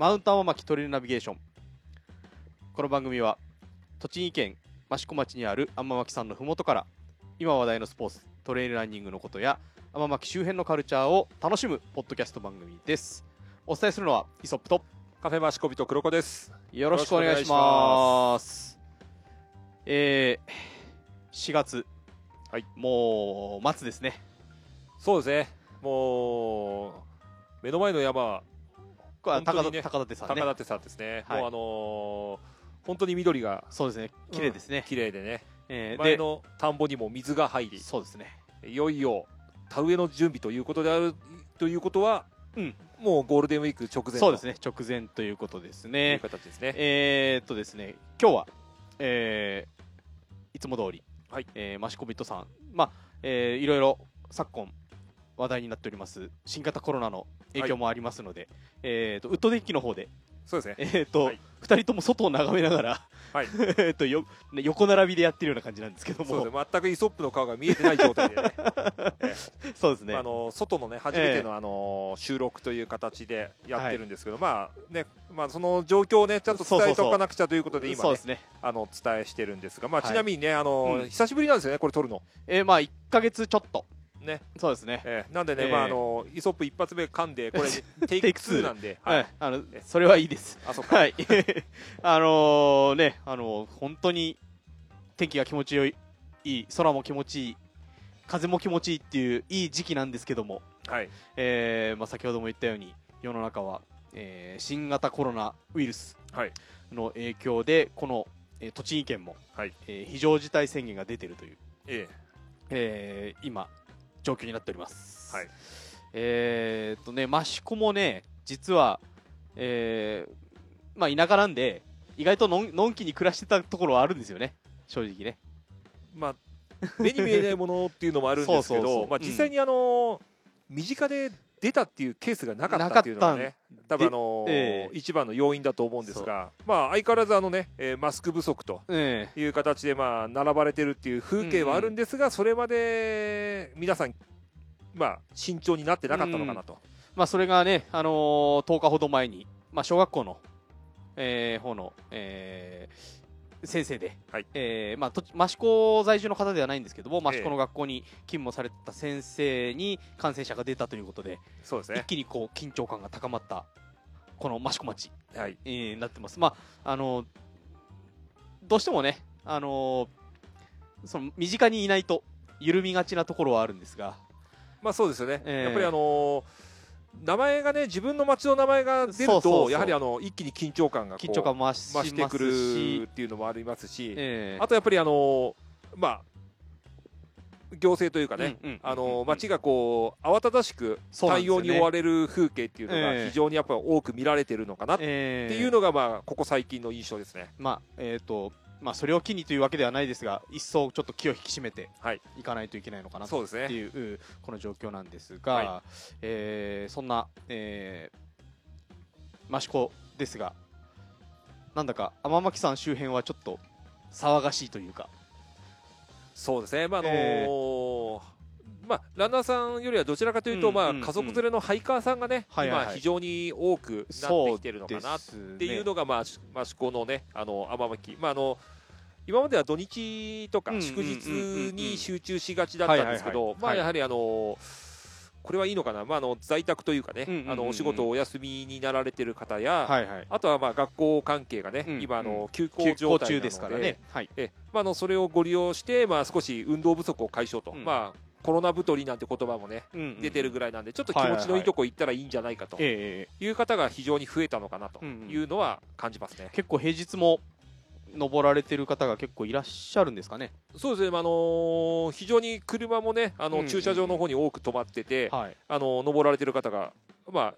マウント天巻トレイルナビゲーション。この番組は栃木県益子町にある天巻さんのふもとから今話題のスポーツトレイルランニングのことや天巻周辺のカルチャーを楽しむポッドキャスト番組です。お伝えするのはイソップとカフェマシコビと黒子です。よろしくお願いします。えー、4月、はい、もう末ですね。そうですね。もう、目の前の山、これは高田,、ね高田さんね。高舘さんですね。はい。もうあのー本当に緑がそうですね。綺麗ですね、綺麗でね。えーで前の田んぼにも水が入り、そうですね。いよいよ田植えの準備ということであるということは、うん。もうゴールデンウィーク直前そうですね。ね直前ということですというね形ですね。えー、っとですね今日は、えーいつも通り、はい。えーマシコビットさん、まあえーいろいろ昨今話題になっております新型コロナの影響もありますので、えーっとウッドデッキの方で、そうですね。えーっとはい。2人とも外を眺めながら、はい。えーっとよね横並びでやってるような感じなんですけども。そうですね。全くイソップの顔が見えてない状態でね。そうですね、あの外のね初めての、あの収録という形でやってるんですけど、まあねまあその状況をねちゃんと伝えておかなくちゃということで今ねね、あの伝えしてるんですが、まあはい。ちなみにねあの、うん。久しぶりなんですよねこれ撮るの。えーまあ1ヶ月ちょっとね、そうですね。えーなんでね、えーまああのイソップ一発目噛んでこれ take take two。2なんで、はい、あのそれはいいです。あそっか、はい。あのーね、あのー本当に天気が気持ちよい、いい、空も気持ちいい、風も気持ちいいっていういい時期なんですけども、はい。えーまあ、先ほども言ったように、世の中は、えー新型コロナウイルスはい。の影響で、この、えー栃木県も、はい。えー非常事態宣言が出ているという、え。えー今、状況になっております。はいえーっとね、益子もね、実は、えーまあ田舎なんで、意外とのんのんきに暮らしてたところはあるんですよね、正直ね。ーまあ目に見えないものっていうのもあるんですけ そうそうそうど、まあ実際にあの身近で出たっていうケースがなかったっていうのがね、多分あのええ。一番の要因だと思うんですが、まあ相変わらずあのね、えーマスク不足と。えいう形でまあ並ばれてるっていう風景はあるんですが、それまで皆さん、まあ、慎重になってなかったのかなと、まあそれがね、あのー10日ほど前に、まあ小学校の、えー方の、えー先生で、はい。えーまあ、と益子在住の方ではないんですけども、ええ。益子の学校に勤務されてた先生に感染者が出たということで、一そうですね、気にこう緊張感が高まったこの益子町、はい、えーなってます。まああのどうしてもね、あのその身近にいないと緩みがちなところはあるんですが、まあそうですよね、ええ。やっぱりあのー名前がね、自分の町の名前が出ると、やはりあの一気に緊張感が緊張感増し増してくるしっていうのもありますし、えーあとやっぱりあのーまあ、行政というかね、あのー町がこう慌ただしく対応に追われる風景っていうのえがえ非常にやっぱり多く見られてるのかなってえーいうのが、まあ、ここ最近の印象ですね。まあえっ、とまあそれを機にというわけではないですが一層ちょっと気を引き締めてはい。いかないといけないのかなというこの状況なんですが、はえーそんな、えー、益子ですがなんだか天巻さん周辺はちょっと騒がしいというか。そうですね。まあ、あのーえまあ、ランナーさんよりはどちらかというと、まあ、うんうん。うん家族連れのハイカーさんがね、今非常に多くなってきてるのかなっていうのが、まあ、し益子のね、あの、天巻。まあ、あの、今までは土日とかうんうん祝日うんうん。うんに集中しがちだったんですけはいど、まあ、やはりあのーこれはいいのかな、まあ、あの在宅というかね、うんうんうんうん。あのお仕事お休みになられてる方や、はいはい。あとはまあ学校関係がね、うん今あの、休校状態なので中ですからね。はい。え。まあ、あのそれをご利用して、まあ、少し運動不足を解消と、うん。まあ、コロナ太りなんて言葉もね、うんうん出てるぐらいなんで、ちょっと気持ちのいいとこ行ったらいいんじゃないかとええいう方が非常に増えたのかなとうんうん。いうのは感じますね。結構平日も登られてる方が結構いらっしゃるんですかね。そうですね、まああのー非常に車もね、あのうんうんうん。駐車場の方に多く止まってて、はい。あの登られてる方が、まあ、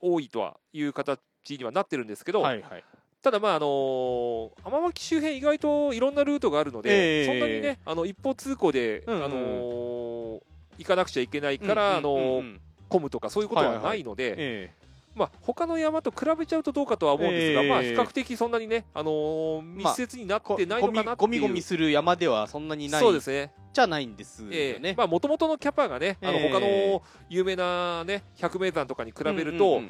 多いとはいう形にはなってるんですけど、はいはい。ただ、まああのー天巻周辺、意外といろんなルートがあるので、ええそんなにね、あの一方通行で、うんうん。あのー行かなくちゃいけないから、あの混むとかそういうことはないので、えまあ他の山と比べちゃうとどうかとは思うんですが、えーまあ比較的そんなにね、あのー密接になってないのかなっていう、ゴミゴミする山ではそんなにない。そうですね。じゃないんですよええ。ね。まあ元々のキャパがね、あのええ。他の有名なね百名山とかに比べると、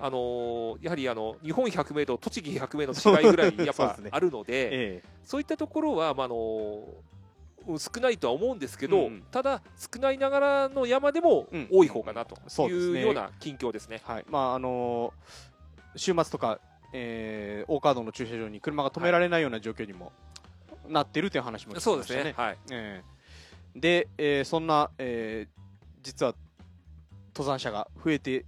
あのーやはりあの日本百名と栃木百名の違いぐらいやっぱあるので、え。そういったところはまああのー少ないとは思うんですけど、うんうんただ少ないながらの山でもうん多い方かなというような近況ですね。えはい。まああのー週末とか、えー、大カードの駐車場に車が止められないような状況にもなってるという話も聞きそうましたね。ですね。はい。ええで、えーそんな、えー実は登山者が増えて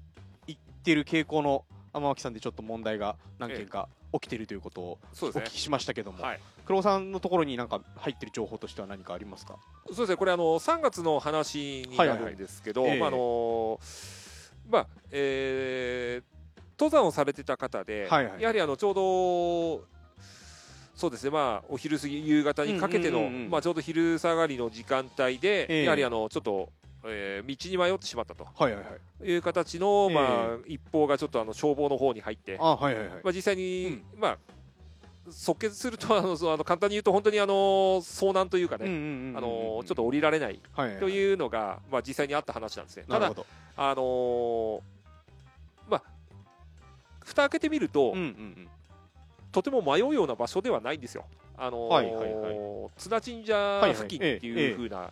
いってる傾向の天脇さんでちょっと問題が何件か起きているということをお聞き。しましたけども、はい。黒尾さんのところになんか入ってる情報としては何かありますか？そうですね。これあの3月の話になるんですけど、はいはいはい。まああのまあえー登山をされてた方で、はいはい。やはりあのちょうどそうですね。まあお昼過ぎ夕方にかけての、うんうんうんうんまあちょうど昼下がりの時間帯で、ええ。やはりあのちょっと、えー道に迷ってしまったと。はいはいはい。いう形の、ええ。まあ一報がちょっとあの消防の方に入って、あはいはいはい。まあ実際に、まあ即決するとあのそうあの簡単に言うと本当にあの遭難というかね、あのちょっと降りられないというのが、まあ、実際にあった話なんですね。ただあのーまあ、蓋開けてみると、うんうんうん。とても迷うような場所ではないんですよ。あのーはいはいは綱神社付近ってはいはい。ええいう風な、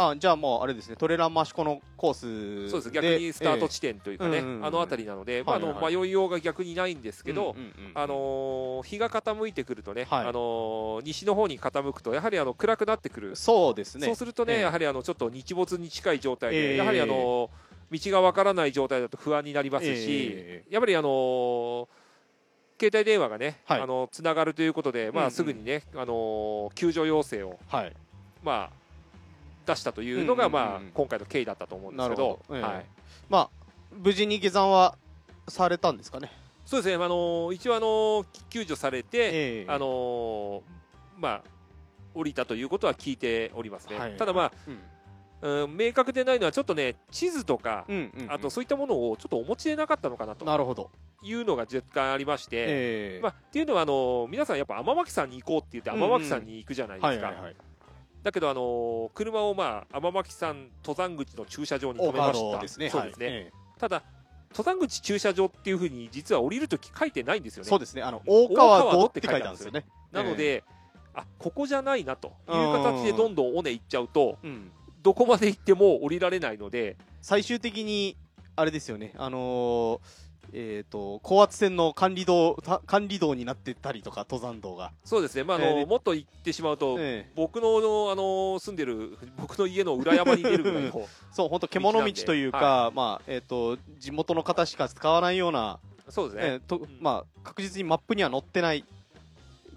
あじゃあもうあれですねトレランマシコのコースそうです逆にスタート地点というかね、あの辺りなので、まああの迷いようが逆にないんですけど、あのー日が傾いてくるとね、はい。あのー西の方に傾くとやはりあの暗くなってくる。そうですね。そうするとね、ええ。やはりあのちょっと日没に近い状態で、ええ。やはりあの道がわからない状態だと不安になりますし、えやっぱりあの携帯電話がね、はい。あのつながるということで、まあ、すぐにね、あの救助要請を、はい。まあ、出したというのが、まあ、今回の経緯だったと思うんですけどええ。はい、まあ無事に下山はされたんですかね？そうですね、あの一応、あの救助されて、ええ。あのまあ、降りたということは聞いておりますね。はい。ただ、まあうん。うん、明確でないのは、ちょっとね、地図とか、あとそういったものをちょっとお持ちでなかったのかなと。なるほど。いうのが若干ありまして、ええ。まあ、っていうのはあの皆さんやっぱ天巻さんに行こうって言って天巻さんに行くじゃないですか、だけどあの車をまあ天巻さん登山口の駐車場に止めました。ですねそうですね、はい。えただ登山口駐車場っていうふうに実は降りるとき書いてないんですよね。えそうですね。あの大川大川戸って書いてあるんですよね。なので、あここじゃないなという形でどんどん尾根行っちゃうとうん。どこまで行っても降りられないので最終的にあれですよね。あのーえっと高圧線の管理道た管理道になってたりとか登山道が。そうですね、まああのえーでもっと行ってしまうと、ええ。僕のあの住んでる僕の家の裏山に出るぐらいの そう本当獣道というかまあえっと地元の方しか使わないようなそうですね、えーとまあ確実にマップには載ってない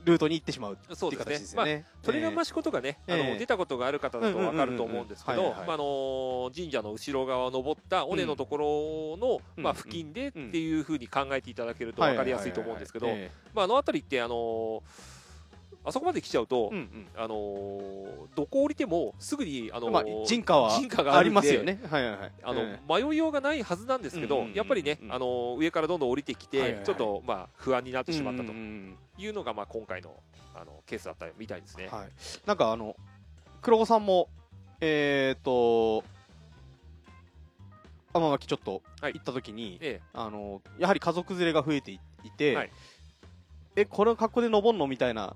ルートに行ってしまうっていう形ですよね。トレランマシシコとかね、ええ。あの出たことがある方だと分かると思うんですけど神社の後ろ側を登った尾根のところの、うんまあ、付近でっていうふうに考えていただけると分かりやすいと思うんですけど、あ、あの辺りって、あのあそこまで来ちゃうと、えうんうん。あのどこ降りてもすぐに、あのまあ人家は人家がありますよね。はいはいはい。あのえ迷いようがないはずなんですけど、うんうんうんうん。やっぱりね、あの上からどんどん降りてきて、はいはいはい。ちょっと、まあ、不安になっえてしまったと。いうのが、まあ、今回のあのケースだったみたいですね。はい。なんかあの黒子さんもえっと天巻ちょっとはい。行った時に、ええ。あのやはり家族連れが増えていいて、はい。えこの格好で登んの？みたいな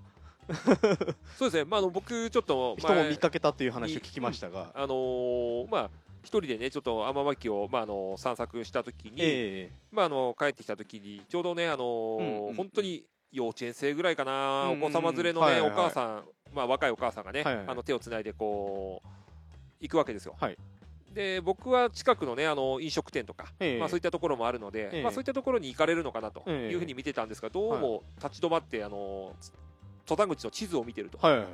そうですね、まあ、あの僕、ちょっと人も前見かけたという話を聞きましたが、あのーまあ、一人でね、ちょっと天巻を、まあ、あの散策したときに、えまあ、あの帰ってきたときに、ちょうどね、あのーうんうん。本当に幼稚園生ぐらいかな、うんうんお子様連れのね、はいはいはい。お母さん、まあ、若いお母さんがね、はいはいあの手をつないでこう行くわけですよ。はい。で僕は近くのねあの飲食店とか、ええ。まあ、そういったところもあるので、ええ。まあ、そういったところに行かれるのかなとええいうふうに見てたんですが、どうも立ち止まって、あの登山口の地図を見てると、はいはいはい。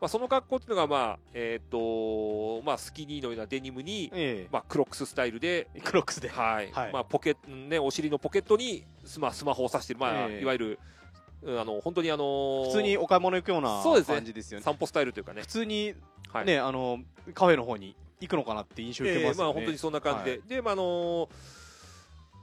まあ、その格好っていうのが、まあえーとまあ、スキニーのようなデニムに、えまあ、クロックススタイルで、クロックスで。はいはいまあ、ポケね、お尻のポケットにスマスマホを挿してる、まあえいわゆるあの本当にあのー普通にお買い物行くようなそうですね感じですよね。散歩スタイルというかね普、通にはいね、あのカフェの方に行くのかなって印象受けますね。ええまあ、本当にそんな感じで、はでまああのー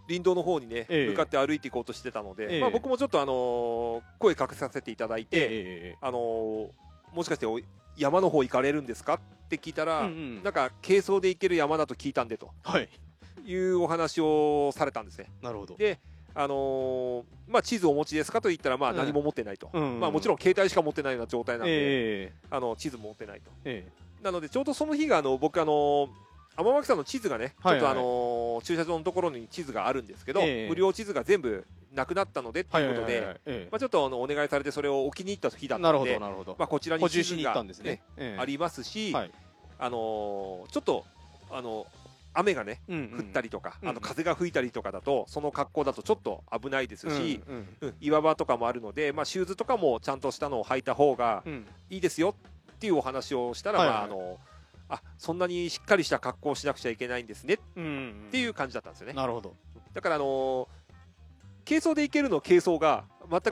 林道の方にね、ええ。向かって歩いていこうとしてたので、ええ。まあ、僕もちょっと、あのー声かけさせていただいて、えあのーもしかしてお山の方行かれるんですか？って聞いたら、うんうんなんか軽装で行ける山だと聞いたんでと。はい。いうお話をされたんですね。なるほど。であのーまあ、地図お持ちですかと言ったら、まあ、うん何も持ってないと、うんうんまあ、もちろん携帯しか持ってないような状態なんで、えあの地図も持ってないと。ええ。なので、ちょうどその日があの僕、あの天巻さんの地図がね、はいはい。ちょっとあのー駐車場のところに地図があるんですけど、ええ。無料地図が全部なくなったのでってはいいうことで、まあ、ちょっとあのお願いされて、それを置きに行った日だったので、まあ、こちらに地図がたんですね。ええ。ありますし、はい。あのーちょっと、あの雨がね、うん降ったりとか、うんあの風が吹いたりとかだと、その格好だとちょっと危ないですし、うんうん。うん。岩場とかもあるので、まあ、シューズとかもちゃんとしたのを履いた方がうん。いいですよっていうお話をしたら、まああのあそんなにしっかりした格好をしなくちゃいけないんですね。っていう感じだったんですよね。なるほど。だから、あのー軽装で行けるの軽装が全く、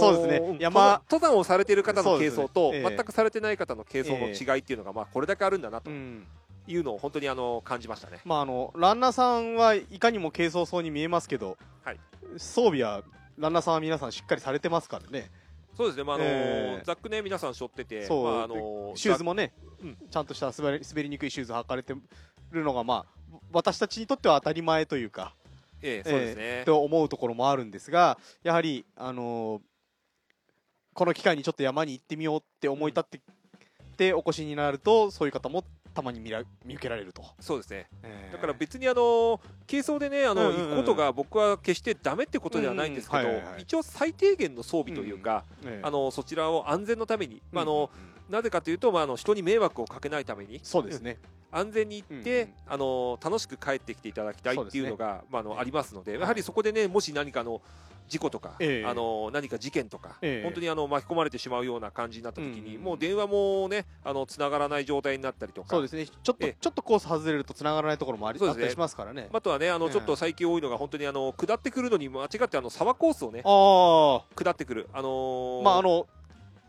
そうですね。ん山登山をされている方の軽装と、ねええ。全くされてない方の軽装の違いっていうのが、まあ、これだけあるんだなとうん。いうのを本当にあの感じましたね。まああのランナーさんはいかにも軽装そうに見えますけど、はい。装備はランナーさんは皆さんしっかりされてますからねそうですね、まああのーええ。ザックね、皆さん背負ってて、そう。まああのーシューズもね、うん。ちゃんとした滑り滑りにくいシューズ履かれてるのがまあ私たちにとっては当たり前というかええそうですね。と思うところもあるんですがやはり、あのーこの機会にちょっと山に行ってみようって思い立って、てお越しになるとそういう方もたまに見ら見受けられると、そうですね。えー。だから別にあの軽装でねあの、うんうんうん。行くことが僕は決してダメってことではないんですけど、一応最低限の装備というか、えーあのそちらを安全のために、まああうんうんのなぜかというと、まあ、あの人に迷惑をかけないためにそうですね、安全に行って、うんうんあの楽しく帰ってきていただきたいっていうのがまあ、あのええありますので、はいやはりそこでねもし何かの事故とか、ええ。あの何か事件とか、ええ。本当にあの巻き込まれてしまうような感じになった時に、うんうんもう電話もねあの繋がらない状態になったりとか。そうですね。ちょっとええ。ちょっとコース外れると繋がらないところもあり,、ね。あったりしますからね、あとはねあのええ。ちょっと最近多いのが本当にあの下ってくるのに間違ってあの沢コースをねあ下ってくる。あのーあまああの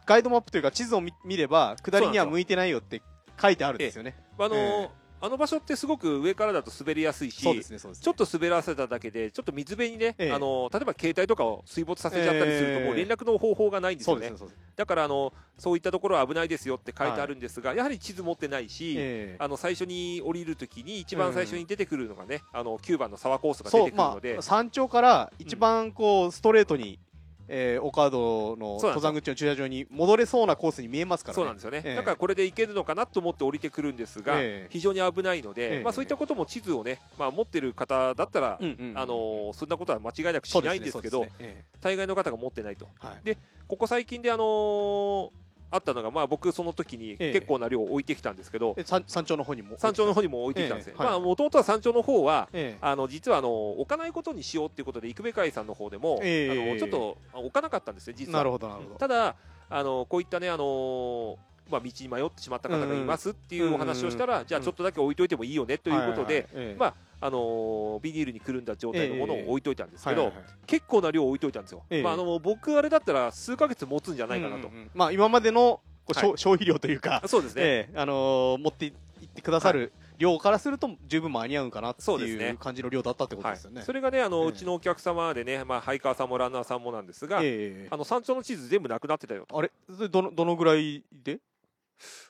ガイドマップというか地図を見見れば下りには向いてないよって書いてあるんですよね。あのーえあの場所ってすごく上からだと滑りやすいしちょっと滑らせただけでちょっと水辺にね、ええ。あの例えば携帯とかを水没させちゃったりすると、ええ。もう連絡の方法がないんですよね。そうですねそうです。ねだからあのそういったところは危ないですよって書いてあるんですが、やはり地図持ってないし、ええ。あの最初に降りるときに一番最初に出てくるのがね、あの9番の沢コースが出てくるので、あ山頂から一番こうストレートに、えー、オカードの登山口の駐車場に戻れそうなコースに見えますからね。そうなんですよね、ええ。だからこれで行けるのかなと思って降りてくるんですが、ええ。非常に危ないので、ええ。まあ、そういったことも地図をね、まあ、持ってる方だったら、うんうんうんあのーそんなことは間違いなくしないんですけどそうですね大概の方が持ってないと。ええはい。でここ最近で、あのーあったのが、まあ、僕その時にええ。結構な量置いてきたんですけど、え山山頂の方にも。山頂の方にも置いてきたんですねええ。はい。まあもともとは山頂の方はええ。あの実はあの置かないことにしようっていうことで生部会さんの方でも、ええ。あのちょっと置かなかったんですね実は。なるほどなるほど。ただあのこういったねあのまあ、道に迷ってしまった方がいますっていうお話をしたら、じゃあちょっとだけ置いといてもいいよねということで、まああのービニールにくるんだ状態のものを置いといたんですけど、はいはいはい。結構な量置いといたんですよ、ええ。まあ、あの僕あれだったら数ヶ月持つんじゃないかなと、まあ今までの消 消費量というか、そうですね、ええあのー持っていってくださる量からすると十分間に合うんかなっていう感じの量だったってことはいですよね。それがねあの、ええ。うちのお客様でね、まあ、ハイカーさんもランナーさんもなんですが、ええあの山頂の地図全部なくなってたよと。あれどのどのぐらいで？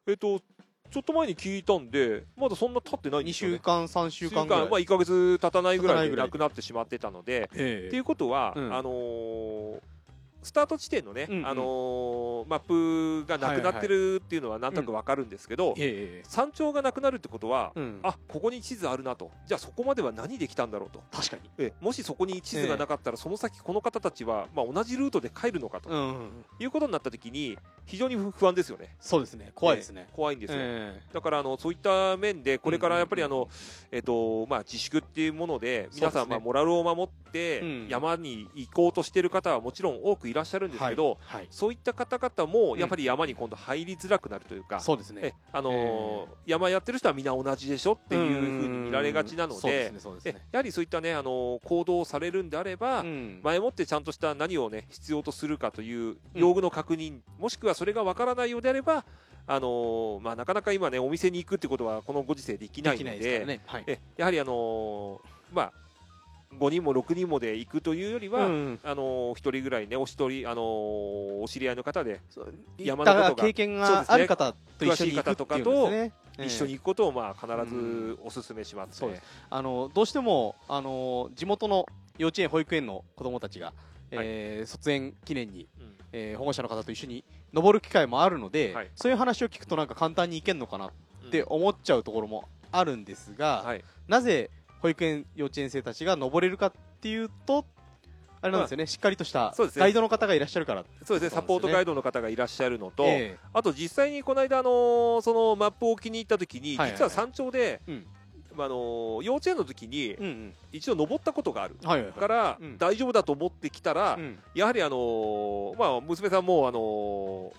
えっとちょっと前に聞いたんでまだそんな経ってないん2ですよ、ね、週間3週間ぐらい、まあ、1か月経たないぐらいで経たないぐらいなくなってしまってたので、ええっていうことは、うん。あのースタート地点のね、うんうん。あのーマップがなくなってるっていうのはなんとなくわかるんですけど、ええ山頂がなくなるってことは、うん、あここに地図あるなと。じゃあそこまでは何で来たんだろうと。確かに、えもしそこに地図がなかったら、その先この方たちは、まあ、同じルートで帰るのかとうんうん、いうことになった時に非常に不安ですよね。そうですね。怖いですね。え、怖いんですよ、えだからあのそういった面でこれからやっぱりあの、えっとまあ、自粛っていうもので皆さんまあモラルを守ってうん。山に行こうとしている方はもちろん多くいらっしゃるんですけど、はい。はい。そういった方々もうん。やっぱり山に今度入りづらくなるというか、えそうですね。あのー山やってる人はみんな同じでしょっていうふうに見られがちなのでねやはりそういったね、あのー行動をされるんであれば、うん。前もってちゃんとした何をね必要とするかという用具の確認、もしくはそれがわからないようであれば、あのーまあ、なかなか今ねお店に行くってことはこのご時世できないのでね、はい、えやはりあのーまあ5人も6人もで行くというよりは、うん。あの一人ぐらいねお一人あのお知り合いの方で山のことが経験がある方と一緒に行くっていうんですね。一緒に行くことをまあ必ずお勧めしますね。そうです。あのどうしてもあの地元の幼稚園保育園の子どもたちが、えー卒園記念に、うん。えー保護者の方と一緒に登る機会もあるので、はい。そういう話を聞くとなんか簡単に行けるのかなって思っちゃうところもあるんですが、はい。なぜ保育園幼稚園生たちが登れるかっていうとあれなんですよね、しっかりとしたガイドの方がいらっしゃるから。そうですね。サポートガイドの方がいらっしゃるのと、えあと実際にこの間、あのそのマップを気に入った時に、はい。はいはい実は山頂で、うん。あの幼稚園の時に一度登ったことがあるはいはいはい。から、うん。大丈夫だと思ってきたら、うん。やはり、あのまあ、娘さんも、あの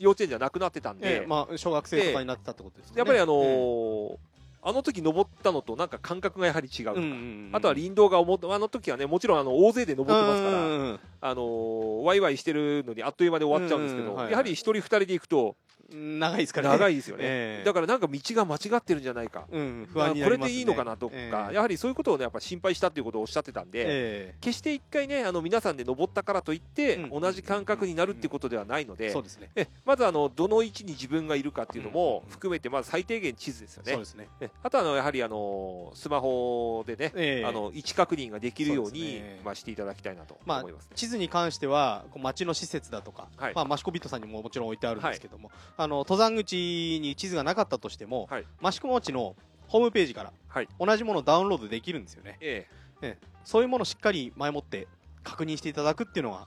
幼稚園じゃなくなってたんで、ええ。まあ、小学生とかになってたってことですよね。やっぱり、あのうんあの時登ったのとなんか感覚がやはり違うとか、うんうんうんあとは林道が思っあの時はねもちろんあの大勢で登ってますから、うんうんうんあのーワイワイしてるのにあっという間で終わっちゃうんですけど、うんうんはいはい。やはり一人二人で行くと長いですからね。長いですよね、ええ。だからなんか道が間違ってるんじゃないか、うん、不安にね、これでいいのかなとか、ええ。やはりそういうことをねやっぱ心配したっていうことをおっしゃってたんで、え決して一回ねあの皆さんで登ったからといって、うん。同じ感覚になるっていうことではないので、えそうですね。えまずあのどの位置に自分がいるかっていうのもうん。含めてまず最低限地図ですよね。そう。ですね。えあとはあのやはりあのスマホでね、ええ。あの位置確認ができるようにね。まあ、していただきたいなとまあ思いますね。地図に関してはこう街の施設だとか、はい。まあ、マシコビットさんにももちろん置いてあるんですけども、あの登山口に地図がなかったとしても、はい。益子町のホームページからはい。同じものをダウンロードできるんですよね。えそういうものをしっかり前もって確認していただくっていうのが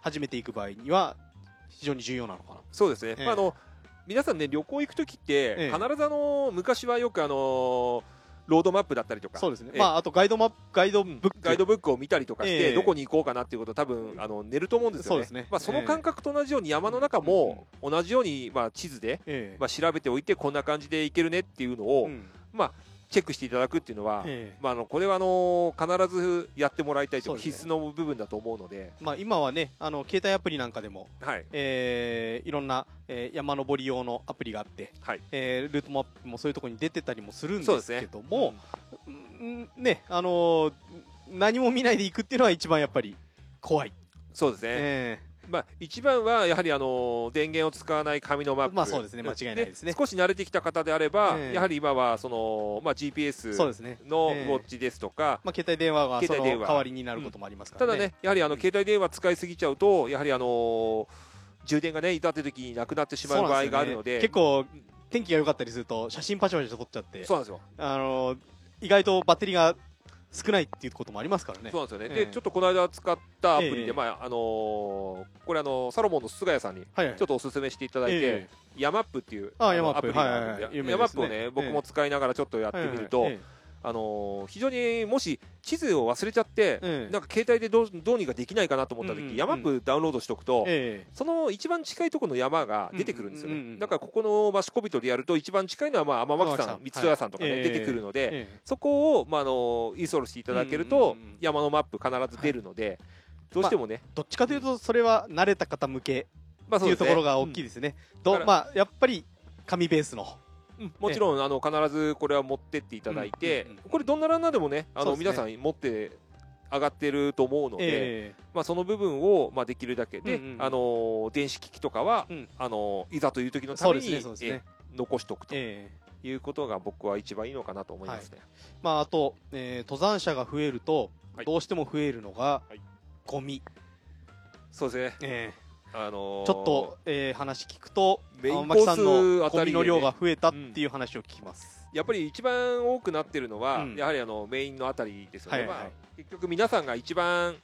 初めて行く場合には非常に重要なのかな。えそうですね、ええ。まあ、あの皆さんね旅行行く時って、ええ。必ずあの昔はよくあのロードマップだったりとか。そうですね、ええ。まああとガイドマップガイドブック、ガイドブックを見たりとかして、ええ。どこに行こうかなっていうことを多分あの寝ると思うんですよね。そうですね。まあ、その感覚と同じように山の中も同じように、まあ、地図で、ええ。まあ、調べておいてこんな感じで行けるねっていうのを、うん。まあ、チェックしていただくっていうのは、ええ。まあ、あのこれはあの必ずやってもらいたいとい必須の部分だと思うので、まあ、今はねあの携帯アプリなんかでも、はい。えーいろんな、えー山登り用のアプリがあって、はい。えールートマップもそういうところに出てたりもするんですけども、うん。ねあのー何も見ないで行くっていうのは一番やっぱり怖い、そうですね、えまあ、一番はやはりあの電源を使わない紙のマップ、まあそうですね。間違いないですね。少し慣れてきた方であれば、ええ。やはり今はその、まあ、ー GPS のウえ。えォッチですとか、まあ、携帯電話がその携帯電話。代わりになることもありますからね、ただね、やはりあの携帯電話使いすぎちゃうと、やはりあのー充電がね、至って時になくなってしまう場合があるので、結構天気が良かったりすると写真パチャパチャ撮っちゃって。そうなんですよ。あのー意外とバッテリーが少ないっていうこともありますからね。そうなんですよね。ええ。で、ちょっとこの間使ったアプリで、ええまあ、あのーこれあの、サロモンの菅谷さんにはいはい。ちょっとお勧めしていただいて、えヤマップっていうあのヤマップ。アプリがあるんで、はいはいはい。有名ヤマップをね、僕も使いながらちょっとやってみると、はいはいあのー非常にもし地図を忘れちゃって、ええ。なんか携帯でどうどうにかできないかなと思った時、うんうんヤマップダウンロードしておくと、ええ。その一番近いところの山が出てくるんですよね。うんうんうんうんだからここのマシコビトでやると一番近いのはまあ天巻さん、三戸屋さんとかね、はい出てくるので、ええ。そこをまああのインストールしていただけると、うんうんうんうん。山のマップ必ず出るので、どうしてもね、どっちかというとそれは慣れた方向けまあっていうところが大きいですね。どだからまあやっぱり紙ベースの。うんもちろんあの必ずこれは持ってっていただいて、これどんなランナーでもねあの皆さん持って上がってると思うので、えまあ、その部分をまあできるだけで、あの電子機器とかは、うん。あのいざという時のために残しておくとええ。いうことが僕は一番いいのかなと思いますね。まああと、えー登山者が増えると、はい。どうしても増えるのが、はい。ゴミ。そうですね。えあのーえちょっと、えー話聞くとメイン青巻さんコースのあたりの量が増えたっていう話を聞きます。やっぱり一番多くなってるのは、うんやはりあのメインのあたりですよね。はいはいはいまあ、結局皆さんが一番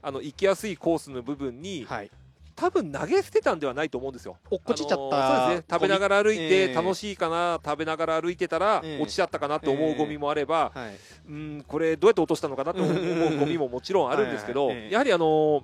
あの行きやすいコースの部分に、はい。多分投げ捨てたんではないと思うんですよ。落っこちちゃった、あのーそうですね。食べながら歩いえてえ楽しいかな、食べながら歩いてたらええ落ちちゃったかなと思うゴミもあれば、はい。うんこれどうやって落としたのかなと思うゴミももちろんあるんですけど、はいはいええやはりあのー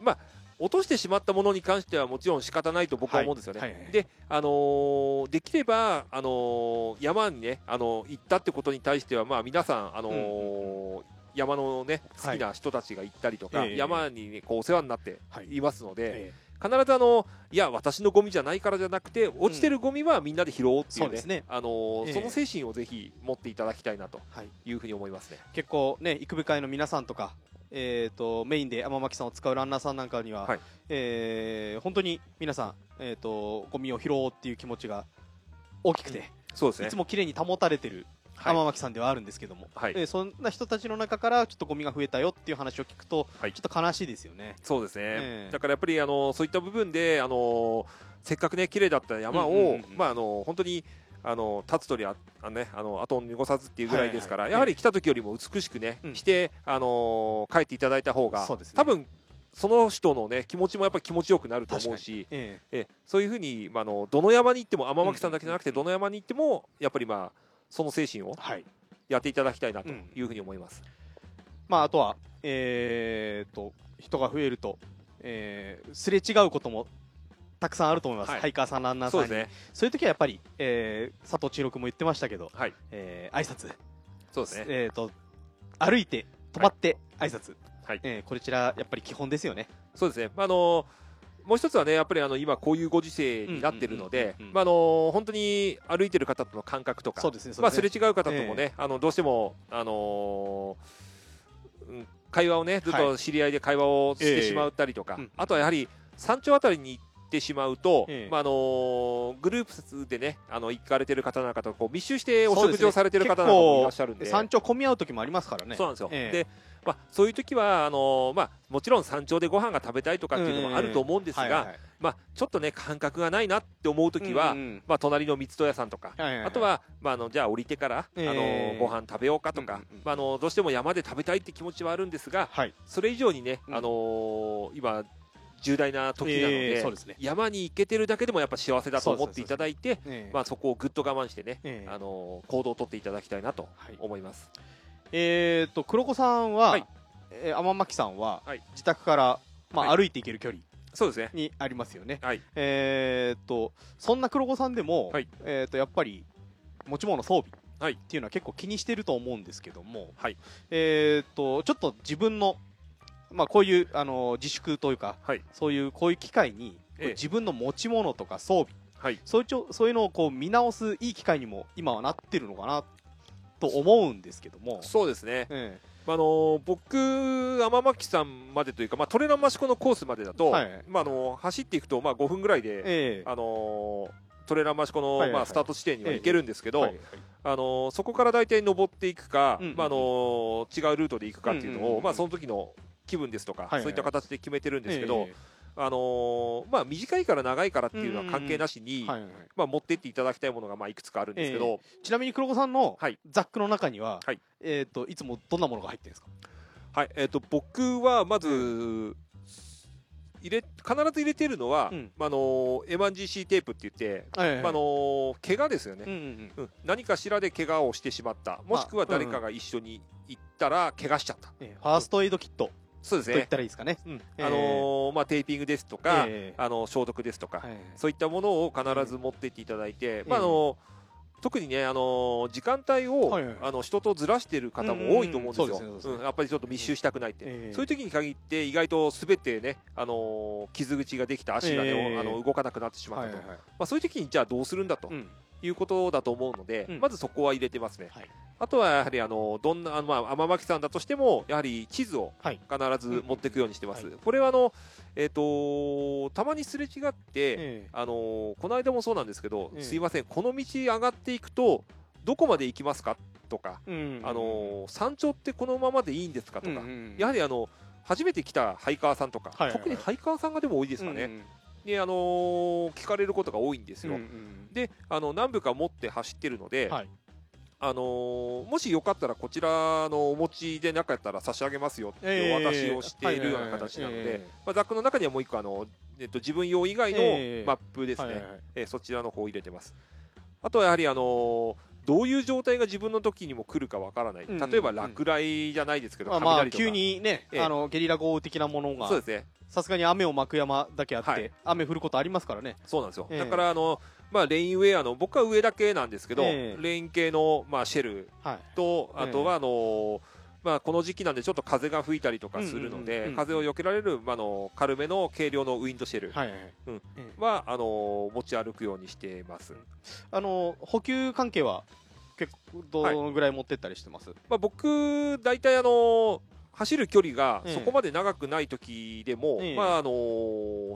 まあ落としてしまったものに関してはもちろん仕方ないと僕は思うんですよね。はい。はいはいで、あのーできれば、あのー山にね、あのー行ったってことに対しては、まあ、皆さん、あのー山のね好きな人たちが行ったりとか、はいええ。山に、ね、こうお世話になってはい。いますので、え必ずあのいや私のゴミじゃないからじゃなくて落ちてるゴミはみんなで拾おうっていうね,、そうですね。あのええ。その精神をぜひ持っていただきたいなとはい、いうふうに思いますね。結構ね育部会の皆さんとか、えー、とメインで天巻さんを使うランナーさんなんかには、はい。えー本当に皆さん、えー、とゴミを拾おうっていう気持ちが大きくて、そうですね。いつも綺麗に保たれてるはい。天巻さんではあるんですけども、はい。えーそんな人たちの中からちょっとゴミが増えたよっていう話を聞くと、はい。ちょっと悲しいですよね。そうですね、ええ。だからやっぱりあのそういった部分であのせっかくね綺麗だった山を、うんうんうんうん。まああの本当にあの立つ鳥ああのねあの後を濁さずっていうぐらいですから、はいはい。やはり来た時よりも美しくね、うん。してあの帰っていただいた方がね。多分その人のね気持ちもやっぱり気持ちよくなると思うし、ええ。そういうふうに、まあ、あのどの山に行っても天巻さんだけじゃなくて、うんうんうんどの山に行ってもやっぱりまあその精神をやっていただきたいなというふうに思います。まあ、あとは、えー、と人が増えると、えーすれ違うこともたくさんあると思います、はいハイカーさん、ランナーさんに。そうですね。そういう時はやっぱり、えー佐藤千尋君も言ってましたけど、はい。えー挨拶そうですね。えー、と歩いて、止まって挨拶、はいえーこちら、やっぱり基本ですよね。そうですね。まああのもう一つはね、やっぱりあの今こういうご時世になってるので本当に歩いてる方との感覚とかそう、ですね、まあすれ違う方ともね、あのどうしてもあのーうん会話をねずっと知り合いで会話をしてしまったりとか、ええうんあとはやはり山頂あたりに行ってしまうと、ええ。まああのーグループでねあの行かれてる方なんかとこう密集してお食事をされてる方なんかもいらっしゃるんで。山頂混み合う時もありますからね。そうなんですよ。ええ。で、まあ、そういう時はあのーまあ、もちろん山頂でご飯が食べたいとかっていうのもあると思うんですが、まあ、ちょっとね感覚がないなって思う時は、うんうんまあ、隣の三つ戸屋さんとか、あとは、まあ、あのじゃあ降りてから、ええ。あのご飯食べようかとか、うんまあ、あのどうしても山で食べたいって気持ちはあるんですがはい、それ以上にね、うん。あのー今重大な時なので,、ええそうですね。山に行けてるだけでもやっぱ幸せだと思っていただいてええまあ、そこをぐっと我慢してね、ええ。あのー行動を取っていただきたいなとはい。思います。えー、と黒子さんは、はい。えー天巻さんは、はい。自宅から、まあはい。歩いていける距離そうですね。にありますよね。はい。えー、とそんな黒子さんでも、はい。えー、とやっぱり持ち物装備はい。っていうのは結構気にしてると思うんですけども、はい。えー、とちょっと自分の、まあ、こういうあの自粛というかはい。そういうこういう機会に、ええ。自分の持ち物とか装備はい。そういうちょそういうのをこう見直すいい機会にも今はなってるのかなと思うんですけども。そうですね。えあの僕、天巻さんまでというか、まあ、トレラン益子のコースまでだと、はい。まあ、あの走っていくと、まあ、5分ぐらいで、ええ。あのトレラン益子の、はいはいはい。まあ、スタート地点には行けるんですけど、はいはいあのそこから大体登っていくか、うんうんうん。まあ、あの違うルートで行くかっていうのを、うんうんうん。まあ、その時の気分ですとか、はいはい。そういった形で決めてるんですけど、えあのまあ、短いから長いからっていうのは関係なしに、えはいはいまあ、持ってっていただきたいものがまあいくつかあるんですけど、ちなみに黒子さんのはい。ザックの中には、はい。えっ、といつもどんなものが入ってるんですか？はいえー、と僕はまず、入れ必ず入れてるのは、うん。まあ、あの M1GC テープって言って、はいまあ、あの怪我ですよね、うんうんうん。何かしらで怪我をしてしまった。もしくは誰かが一緒に行ったら怪我しちゃった、ええ。ファーストエイドキットそうですね。と言っ、たらいいですかね。うん。ええあのーまあ、テーピングですとか、ええ。あの消毒ですとか、はい。そういったものを必ず持ってっていただいて、ん。まああの特にね、あの時間帯を、あの人とずらしている方も多いと思うんですよ、やっぱりちょっと密集したくないって、ええ。そういう時に限って意外と滑ってね、あの傷口ができた足がね、ええ。あの動かなくなってしまったと、まあ、そういう時にじゃあどうするんだと。うんいうことだと思うので、うん。まずそこは入れてますね。はい。あとはやはりあのどんなあの、まあ、天巻さんだとしてもやはり地図をはい。必ず持っていくようにしてます。うんこれはあの、えっとたまにすれ違って、えあのこの間もそうなんですけど、ええ。すいませんこの道上がっていくとどこまで行きますかとか、えうん。あの山頂ってこのままでいいんですかとか、うんうんやはりあの初めて来たハイカーさんとか、はいはいはい。特にハイカーさんがでも多いですかね、うんであの聞かれることが多いんですよ。うんうんであの何部か持って走ってるので、はい。あのーもしよかったらこちらのお持ちでなかったら差し上げますよってお渡しをしているような形なのでまあザックの中にはもう一個あの、えっと、自分用以外のええ。マップですね、えーそちらの方を入れてます。あとはやはりあのーどういう状態が自分の時にも来るかわからない、うん例えば落雷じゃないですけど、まあまあ急にね、ええ。あのゲリラ豪雨的なものがそうですね。さすがに雨をまく山だけあって、はい。雨降ることありますからね。そうなんですよ、ええ。だからあの、まあ、レインウェアの僕は上だけなんですけど、ええ。レイン系の、まあ、シェルはい。とあとはあのーまあ、この時期なんでちょっと風が吹いたりとかするので、風を避けられる、まあ、あの軽めの軽量のウィンドシェルはあの持ち歩くようにしています、あの補給関係は結構どのぐらい持ってったりしてます、まあ、僕大体あの走る距離がええそこまで長くない時でも、ええまああの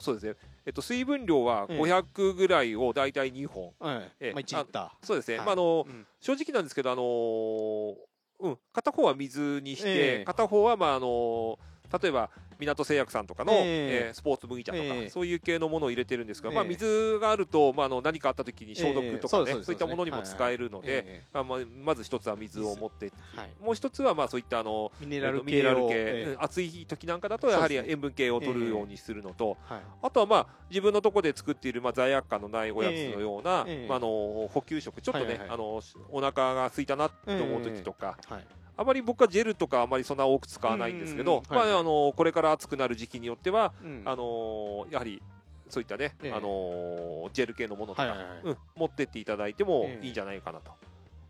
そうですね、えっと、水分量はええ500ぐらいを大体2本、はい。ええ。まあ、1リッタそうですね、はい。まああのー、うん。正直なんですけど、あのーうん、片方は水にして、ええ。片方は、まああのー例えば港製薬さんとかの、ええ。えースポーツ麦茶とか、ええ。そういう系のものを入れてるんですが、ええ。まあ、水があると、まあ、あの何かあった時に消毒とかね、ええそういったものにも使えるので、えまあまあまず一つは水を持って、えはい、もう一つはまあそういったあのミネラルミネラル系、暑い時なんかだとやはり塩分系を取るようにするのと、はい。あとはまあ自分のところで作っているまあ罪悪感のないおやつのような、まあ、あの補給食ちょっとね、はいはいはい。あのお腹が空いたなと思う時とか、はいあまり僕はジェルとかあまりそんな多く使わないんですけど、まあ、あのこれから暑くなる時期によっては、うん。あのやはりそういったね、ええ。あのジェル系のものとか、うん、持ってっていただいてもええ。いいんじゃないかなと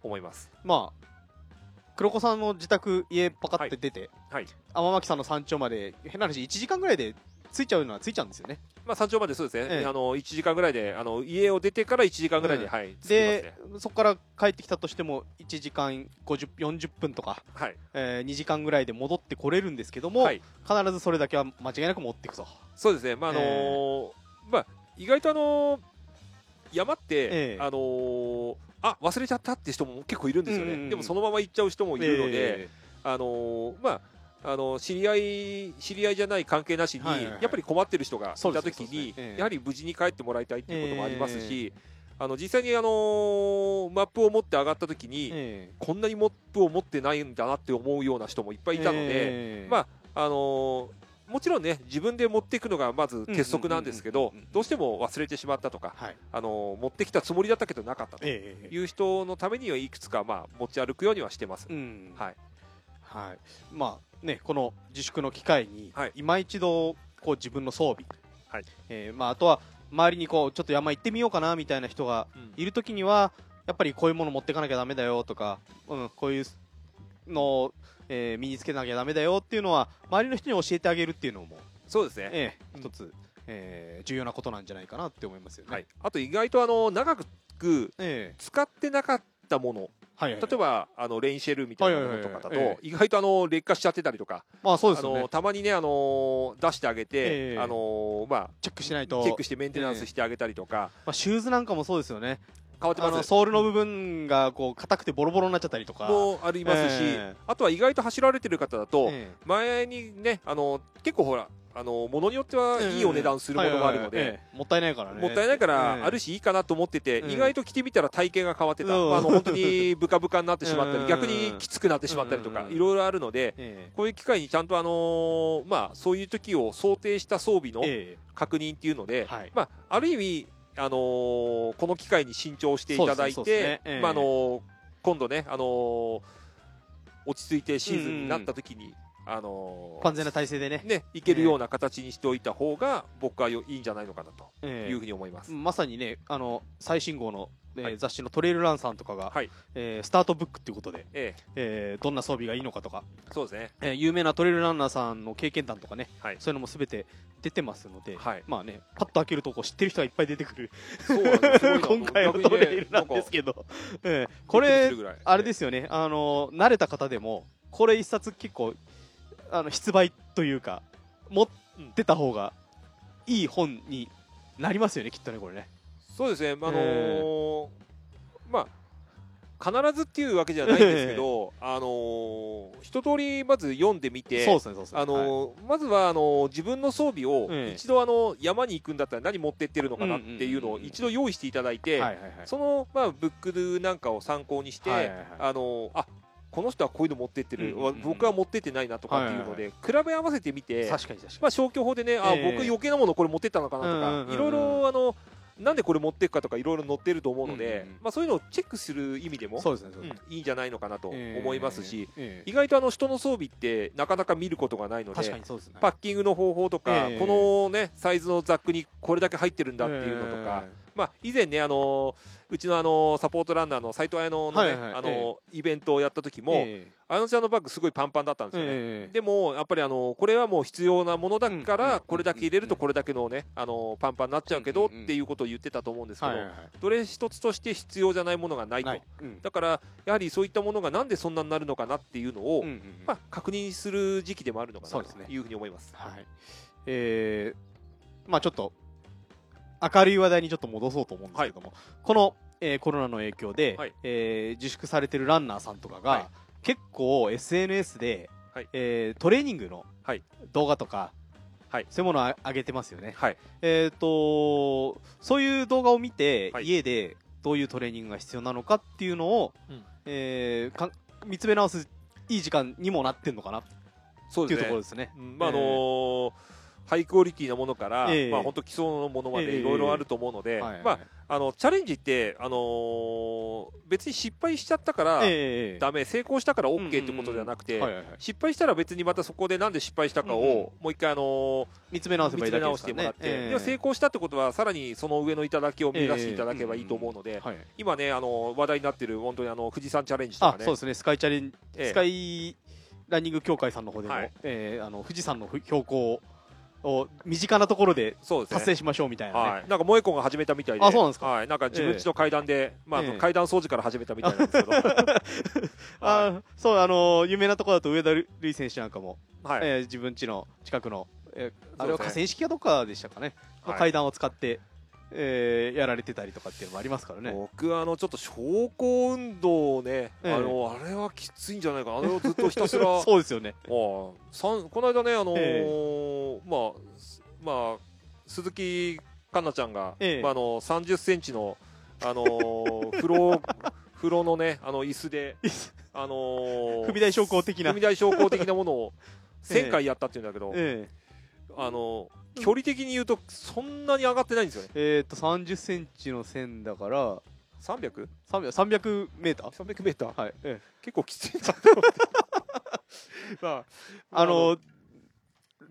思います。まあ黒子さんの自宅家パカって出て、はい。天巻さんの山頂まで変な話1時間ぐらいで着いちゃうのは着いちゃうんですよね。まあ、山頂までそうですね、ええ。あの1時間ぐらいであの家を出てから1時間ぐらいで、うん。はい、ね。そこから帰ってきたとしても1時間50 40分とか、はい。えー2時間ぐらいで戻ってこれるんですけども、はい、必ずそれだけは間違いなく持っていくとそうですね、まああのーまあ、意外と、あのー山って、ええ。あのーあ忘れちゃったって人も結構いるんですよね、うんうんうん。でもそのまま行っちゃう人もいるので、え。あのーまああの知り合い知り合いじゃない関係なしに、やっぱり困ってる人がいたときに、やはり無事に帰ってもらいたいっていうこともありますし、あの実際に、あのーマップを持って上がったときに、ーえ。こんなにマップを持ってないんだなって思うような人もいっぱいいたので、えーまああのーもちろんね自分で持っていくのがまず鉄則なんですけどどうしても忘れてしまったとか、はい。あのー持ってきたつもりだったけどなかったとええ。いう人のためにはいくつか、まあ、持ち歩くようにはしてます。うん。はいはい、まあねこの自粛の機会に、はい。今一度こう自分の装備、はい。えーまあ、あとは周りにこうちょっと山行ってみようかなみたいな人がいるときにはやっぱりこういうもの持っていかなきゃダメだよとか、うん、こういうのを、えー身につけなきゃダメだよっていうのは周りの人に教えてあげるっていうのも、そうですね、ええうん。一つ、えー重要なことなんじゃないかなって思いますよね。はい、あと意外とあの長くええ。使ってなかったものはいはい例えばあのレインシェルみたいなものとかだと意外とあの劣化しちゃってたりとか、まあそうですね。のたまにねあの出してあげて、ええ。あのまあチェックしないと。チェックしてメンテナンスしてあげたりとか、まあ、シューズなんかもそうですよね。変わってますソールの部分がこう硬くてボロボロになっちゃったりとか。もありますし、ええ。あとは意外と走られてる方だと、え。前にねあの結構ほらあの物によってはいいお値段するものもあるので、もったいないからね。もったいないからええあるしいいかなと思ってて、うん意外と着てみたら体型が変わってた、うん。まあ、あの本当にブカブカになってしまったうん。り逆にきつくなってしまったりとかうん。いろいろあるのでえこういう機会にちゃんと、あのーまあ、そういう時を想定した装備のええ。確認っていうので、はい。まあ、ある意味、あのーこの機会に慎重していただいてまああのー今度ね、あのー落ち着いてシーズンになった時に、あのー完全な体制でね。ね、いけるような形にしておいた方が僕はよいいんじゃないのかなとええ。いうふうに思います。まさにねあの最新号の、えーはい。雑誌のトレイルランさんとかが、はい。えースタートブックっていうことで、ええ。ーどんな装備がいいのかとか、え、そうですね。えー有名なトレイルランナーさんの経験談とかね、はい。そういうのもすべて出てますので、はい。まあねパッと開けるとこう知ってる人がいっぱい出てくるそうなんですすごいな今回のトレイルなんですけど、えーこれあれですすよね、あの慣れた方でも、これ一冊結構、あの筆売というか、持ってた方がいい本になりますよね、きっとね、これね。そうですね。まああのーまあ必ずっていうわけじゃないんですけど、あのー一通りまず読んでみて、そうですね、そうですね。あのーまずはあのー自分の装備をええ一度あの山に行くんだったら何持ってってるのかなっていうのを一度用意していただいて。そのまあブックなんかを参考にして、はいはいはいあのーあこの人はこういうの持ってってる、僕は持ってってないなとかっていうので、比べ合わせてみて。まあ、消去法でね、あええ。僕余計なものこれ持ってったのかなとか、いろいろあのなんでこれ持っていくかとかいろいろ載ってると思うので、まあ、そういうのをチェックする意味でも、いいんじゃないのかなとえー思いますし、ええ。意外とあの人の装備ってなかなか見ることがないので。パッキングの方法とか、ええ。この、ね、サイズのザックにこれだけ入ってるんだっていうのとか、まあ、以前ね、あのうちのあのサポートランナーの斉藤綾乃のね、はいはいあのイベントをやった時も、え綾乃ちゃんのバッグすごいパンパンだったんですよ。ね。ええでもやっぱりあのこれはもう必要なものだからこれだけ入れるとこれだけのねあのパンパンになっちゃうけどっていうことを言ってたと思うんですけどはいはいはい。どれ一つとして必要じゃないものがないと。ない。うん。だからやはりそういったものがなんでそんなになるのかなっていうのをうんうんうん。まあ確認する時期でもあるのかなというふうに思います。はい。えーまあちょっと明るい話題にちょっと戻そうと思うんですけども、この、えーコロナの影響で、はい。えー自粛されてるランナーさんとかが、はい。結構 SNS で、はい。えートレーニングのはい。動画とか、はい。そういうものをあ上げてますよね。はい。えっ、とそういう動画を見て、はい。家でどういうトレーニングが必要なのかっていうのを、うん。えーか見つめ直すいい時間にもなってんのかなっていうところですね。うん。まああのーハイクオリティなものから、ええ。まあ本当基礎のものまええ。でいろいろあると思うので、はいはい。まああのチャレンジってあのー別に失敗しちゃったからええダメ、成功したから OK ってことじゃなくて、失敗したら別にまたそこでなんで失敗したかを、もう一回あのー見つめ直せばいいだけですからね。見つめ直してもらって、ええ。でも成功したってことはさらにその上の頂きを目指していただければいいと思うので、はい、今ねあの話題になってる本当にあの富士山チャレンジとかね。あそうですね。スカイチャレン、ええ。スカイランニング協会さんの方でも、はい。えーあの富士山の標高を身近なところで達成しましょうみたいなね、はい、なんか萌え子が始めたみたいで、あそうなんですか。はい、なんか自分家の階段で、まああのええ。階段掃除から始めたみたいなんですけど、あそうあの有名なところだと上田瑠衣選手なんかも、はい、えー自分家の近くの、えーあれは河川敷かどっかでしたかね、のはい。階段を使って、えーやられてたりとかっていうのもありますからね。僕はあのちょっと昇降運動をね、ええ。あのあれはきついんじゃないかな。あれをずっとひたすら。そうですよね。ああさんこの間ね、あのーえまあ、すまあ、鈴木環奈ちゃんが、ええ。まあ、あの30センチの、あのー風呂 風呂のね、あの椅子で、あのー踏み台昇降的な。踏み台昇降的なものをええ1000回やったっていうんだけど、え。あのー距離的に言うと、そんなに上がってないんですよね。ーえーと30センチの線だから。300?300 300, 300メーター。メーター？はい、え結構きついな。と思って。まあ、あの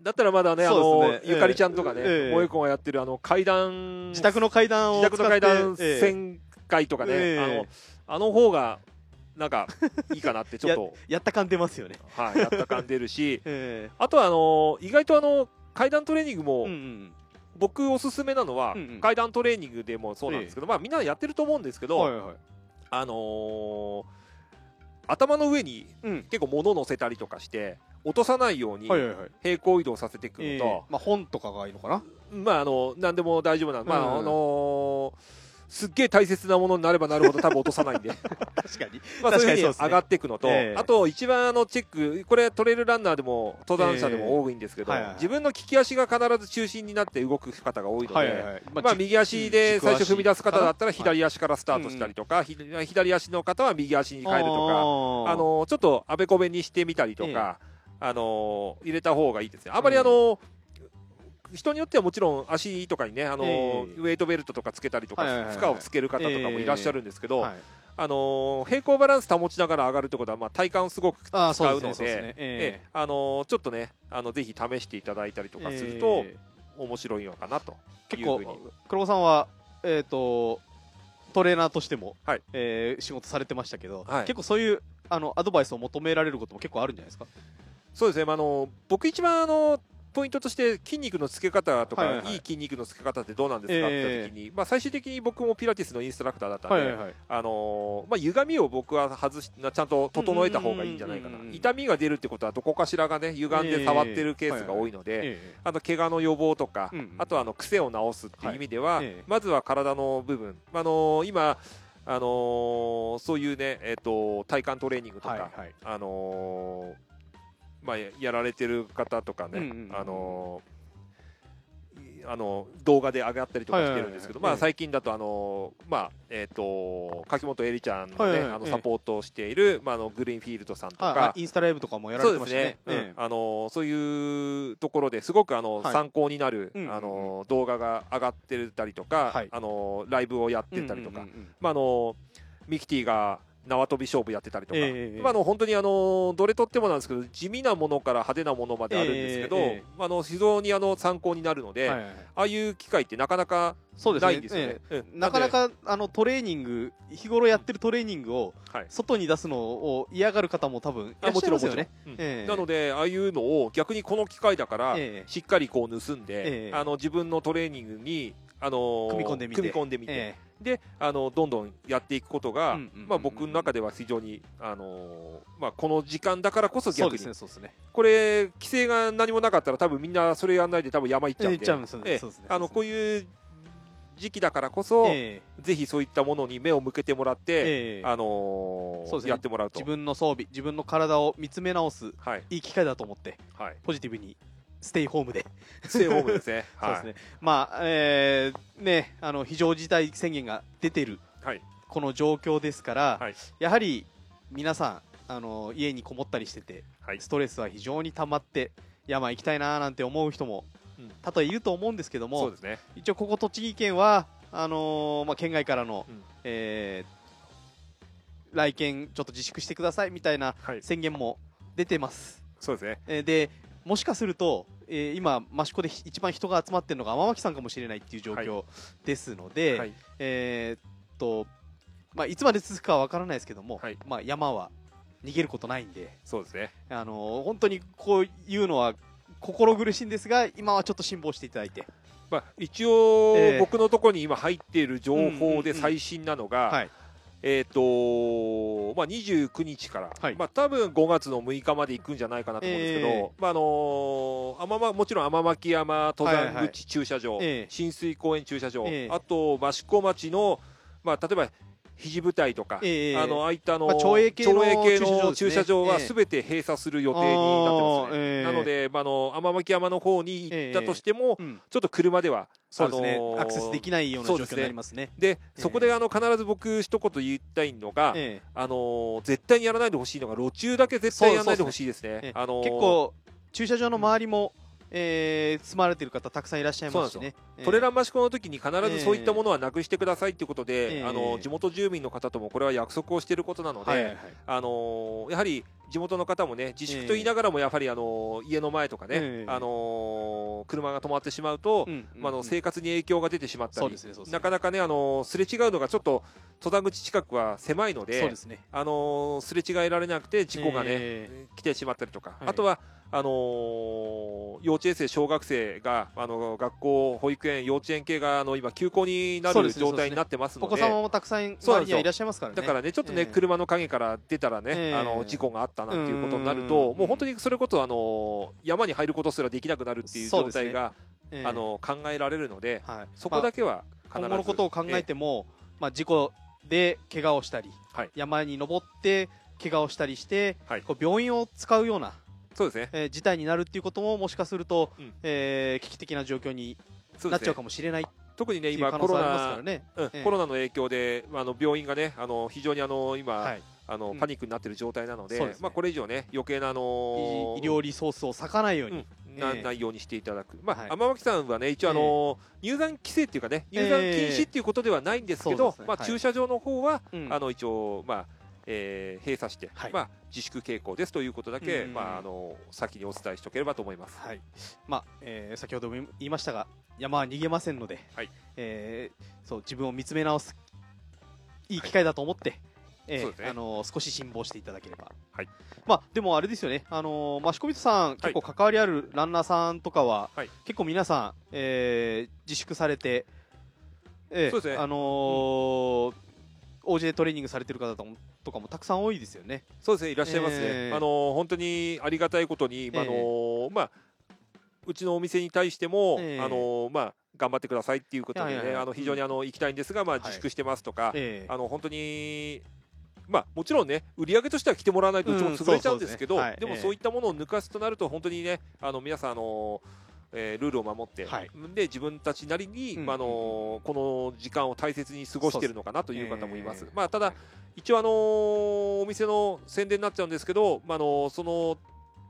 だったらまだね、あのゆかりちゃんとかね、ええ。萌え子がやってるあの階段、自宅の階段を自宅の階段使ってええ1000回とかね、ええ。あのあの方がなんかいいかなってちょっと、やった感出ますよね。はい、やった感出るし、え。あとはあの意外とあの階段トレーニングも、僕おすすめなのは、階段トレーニングでもそうなんですけど、まあみんなやってると思うんですけど。あのー頭の上にうん。結構物を乗せたりとかして落とさないように。平行移動させていくのと、えーまあ本とかがいいのかな。まああの何でも大丈夫な、まあうんあのーすっげえ大切なものになればなるほど多分落とさないんで 確かに。まあそういうふうに上がっていくのと、ええあと一番あのチェックこれトレイルランナーでも登山者でも多いんですけど、ええはいはい自分の利き足が必ず中心になって動く方が多いので、はいはいはい。まあ、右足で最初踏み出す方だったら左足足からスタートしたりとか、ひ左足の方は右足に変えるとか、ああのちょっとあべこべにしてみたりとか、あの入れた方がいいですね。あまりあの、人によってはもちろん足とかにね、あのええ。ウェイトベルトとかつけたりとか、はいはいはいはい。負荷をつける方とかもいらっしゃるんですけど、はいあの平行バランス保ちながら上がるってことは、まあ、体幹をすごく使ううのでちょっとね、あのぜひ試していただいたりとかすると、え面白いのかなとー結構。黒子さんはえっとトレーナーとしてもはい。えー仕事されてましたけどはい。結構そういうあのアドバイスを求められることも結構あるんじゃないですか？そうですね、まあ、あの僕一番あのポイントとして筋肉のつけ方とか、いはいはい。はいい筋肉のつけ方ってどうなんですかって時に、まあ、最終的に僕もピラティスのインストラクターだったんで、はいはいはい。あのーまあ、歪みを僕は外しちゃんと整えた方がいいんじゃないかな。うんうんうん。うん痛みが出るってことはどこかしらがね歪んで触ってるケースが多いので、えあの怪我の予防とか、うんうん。あとはあの癖を治すっていう意味では、はい。ええ。まずは体の部分、あのー今、あのーそういうね、えっと体幹トレーニングとか、はいはい。あのーまあ、ややられてる方とかね、うんうんうんあのあの動画で上がったりとかしてるんですけど、まあ、最近だと、あのーまあえっと柿本絵里ちゃんの,、ねあのサポートをしている、まあ、あのグリーンフィールドさんとあかあインスタライブとかもやられてますしたね。ね。、うん。ええあのーそういうところですごくあの、はい。参考になる、あのー動画が上がってたりとか、はい。あのーライブをやってたりとか、まああのミキティが縄跳び勝負やってたりとか、ええまあ、あの本当にあのどれとってもなんですけど地味なものから派手なものまであるんですけど、ええええ。あの非常にあの参考になるので、はいはいはい。ああいう機会ってなかなかそうですね。ないんですよね。えうん。えなかな、かあのトレーニング日頃やってるトレーニングをはい。外に出すのを嫌がる方も多分いらっしゃいますよね。うんええ。なので、ああいうのを逆にこの機会だから、ええ。しっかりこう盗んで、ええ。あの自分のトレーニングに、あのー組み込んでみて。組み込んでみて。えであのどんどんやっていくことが、まあ、僕の中では非常に、あのーまあ、この時間だからこそ逆に、えそうですね、そうですね。これ規制が何もなかったら多分みんなそれやんないで多分山行っちゃうんであのこういう時期だからこそ、ええ。ぜひそういったものに目を向けてもらって、ええ。あのーね。やってもらうと。自分の装備、自分の体を見つめ直すはい。いい機会だと思って、はい。ポジティブにステイホームで。ステイホームですね。そうですね。まあ、えーね、あの、非常事態宣言が出てる、はい。この状況ですから、はい。やはり皆さん、あの、家にこもったりしてて、はい。ストレスは非常に溜まって、山行きたいなーなんて思う人もうん。多々いると思うんですけどもそうで、すね。一応ここ栃木県は、あのーまあ、県外からの、うん。えー来県ちょっと自粛してくださいみたいなはい。宣言も出てます。そうですね。えーでもしかすると、えー今、益子で一番人が集まってるのが天巻さんかもしれないっていう状況ですので、はい。えーっとまあ、いつまで続くかは分からないですけども、はい。まあ、山は逃げることないんで、そうですね。あのー本当にこういうのは心苦しいんですが今はちょっと辛抱していただいて、まあ、一応、ええ僕のところに今入っている情報で最新なのが、はいえっ、とまあ、29日から、はい。まあ、多分5月の6日まで行くんじゃないかなと思うんですけど、ええ。まああのー天間もちろん天巻山登山はいはい。口駐車場、ええ。浸水公園駐車場、ええ。あと益子町の、まあ、例えば肘舞台とか、ええあのああいったあの、まあ町営系の駐駐車車場は場ですべて閉鎖する予定になってますね。ええ。なので、まあ、あの天巻山の方に行ったとしても、うんちょっと車ではそうですね、あのーアクセスできないような状況になりますね。で、ええ。そこであの必ず僕一言言いたいのが、えあのー絶対にやらないでほしいのが路中だけ絶対やらないでほしいですね。ええあのー結構駐車場の周りも、えー住まれてる方たくさんいらっしゃいますしね。えー。トレラン益子の時に必ずそういったものはなくしてくださいということで、ええあのー地元住民の方ともこれは約束をしていることなので、はいはいはい。あのーやはり地元の方もね自粛と言いながらもやはりあのー家の前とかね、ええ。あのー車が止まってしまうと、うんまあ、あのうん生活に影響が出てしまったり。なかなかね、あのーすれ違うのがちょっと登山口近くは狭いのでですね。あのーすれ違えられなくて事故がね、え来てしまったりとか、はい。あとはあのー幼稚園生、小学生が、あの学校、保育園、幼稚園系があの今、休校になる状態になってますので、お子様もたくさんいらっしゃいますからね。だからね、ちょっとね、ええ。車の陰から出たらね、ええ。あの事故があったなっていうことになるうんと、もう本当にそれこそ、あの山に入ることすらできなくなるっていう状態が、ええ。あの考えられるので、はい、そこだけは必ず、今後のことを考えても、まあ、事故で怪我をしたり、はい。山に登って怪我をしたりして、はい。こう病院を使うような、そうですね、えー事態になるっていうことももしかすると、うん。えー危機的な状況になっちゃうかもしれないって特にね、いう今、コロナらね。うん。ええ。コロナの影響で、あの病院がね、あの非常にあの今、はい、あのうん。パニックになっている状態なので、ですね。まあ、これ以上ね、余計なあの医医療リソースを割かないように、うんなええ。ないようにしていただく、まあはい。天巻さんはね、一応あの、入山規制っていうかね、入山禁止っていうことではないんですけど、まあ、そうですね。はい。駐車場の方は、うん。あの一応、まあえー閉鎖して、はい。まあ、自粛傾向ですということだけ、うん。まあ、あの先にお伝えしておければと思います。はい。まあえー先ほども言いましたが山は逃げませんので、はい。えーそう自分を見つめ直すいい機会だと思って、えーね。あのー少し辛抱していただければ、はい。まあ、でもあれですよね、あのー、益子人さん、結構関わりあるランナーさんとかは、はい。結構皆さん、えー自粛されて、えーそうですね。あのー OJ トレーニングされてる方ともとかもたくさん多いですよね。そうですね、いらっしゃいますね。えーあの本当にありがたいことに、まああのまあうちのお店に対しても、えーあのまあ頑張ってくださいっていうことであの非常にあの行きたいんですが、まあい自粛してますとか、えーあの本当に。まあ、もちろんね、売り上げとしては来てもらわないとうちもうん潰れちゃうんですけど、でもそういったものを抜かすとなると、本当にね、あの皆さん、あのえールールを守って、はい。で自分たちなりに、うんまああのこの時間を大切に過ごしているのかなという方もいます。えーまあ、ただ、一応、あのお店の宣伝になっちゃうんですけど、まあ、あのその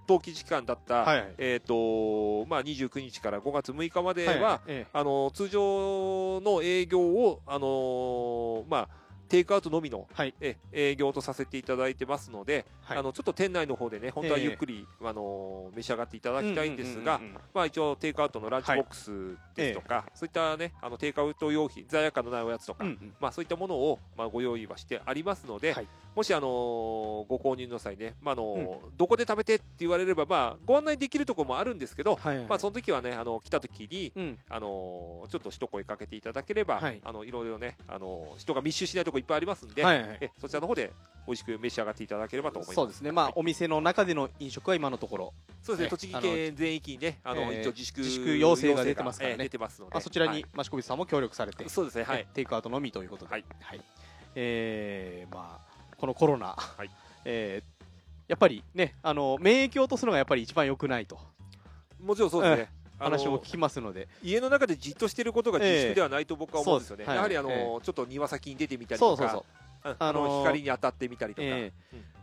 登記時間だった、はいはい。えーとまあ、29日から5月6日までは、はいはい。えあの通常の営業を、あのまあ、テイクアウトのみの、はい。え営業とさせていただいてますので、はい。あのちょっと店内の方でね本当はええ。ゆっくり、あの召し上がっていただきたいんですが、うんうんうんうんまあ、一応テイクアウトのランチボックスですとか、そういったねあのテイクアウト用品罪悪感のないおやつとか、うんうん。まあ、そういったものを、まあ、ご用意はしてありますので、はい。もし、あのご購入の際ね、まああのどこで食べてって言われれば、まあ、ご案内できるところもあるんですけど、はいはい。まあ、その時はねあの来た時に、うん。あのちょっと一声かけていただければ、はい。あのいろいろね、あの人が密集しないところいっぱいありますんで、はいはい。えそちらの方で美味しく召し上がっていただければと思います。そうですね。まあはい。お店の中での飲食は今のところ。そうですね、え栃木県全域にね、あの、えー一応自粛自粛要請が出てますからね。えー出てますので、まあそちらにはい。益子口さんも協力されてそうですね、はい。え。テイクアウトのみということで、はい。えーまあ、このコロナ、い。えーやっぱりねあの免疫を落とすのがやっぱり一番良くないと。もちろんそうですね。話も聞きますので、家の中でじっとしてることが自粛ではないと僕は思うんですよね。やはりあの、はいちょっと庭先に出てみたりとか、あの光に当たってみたりとか、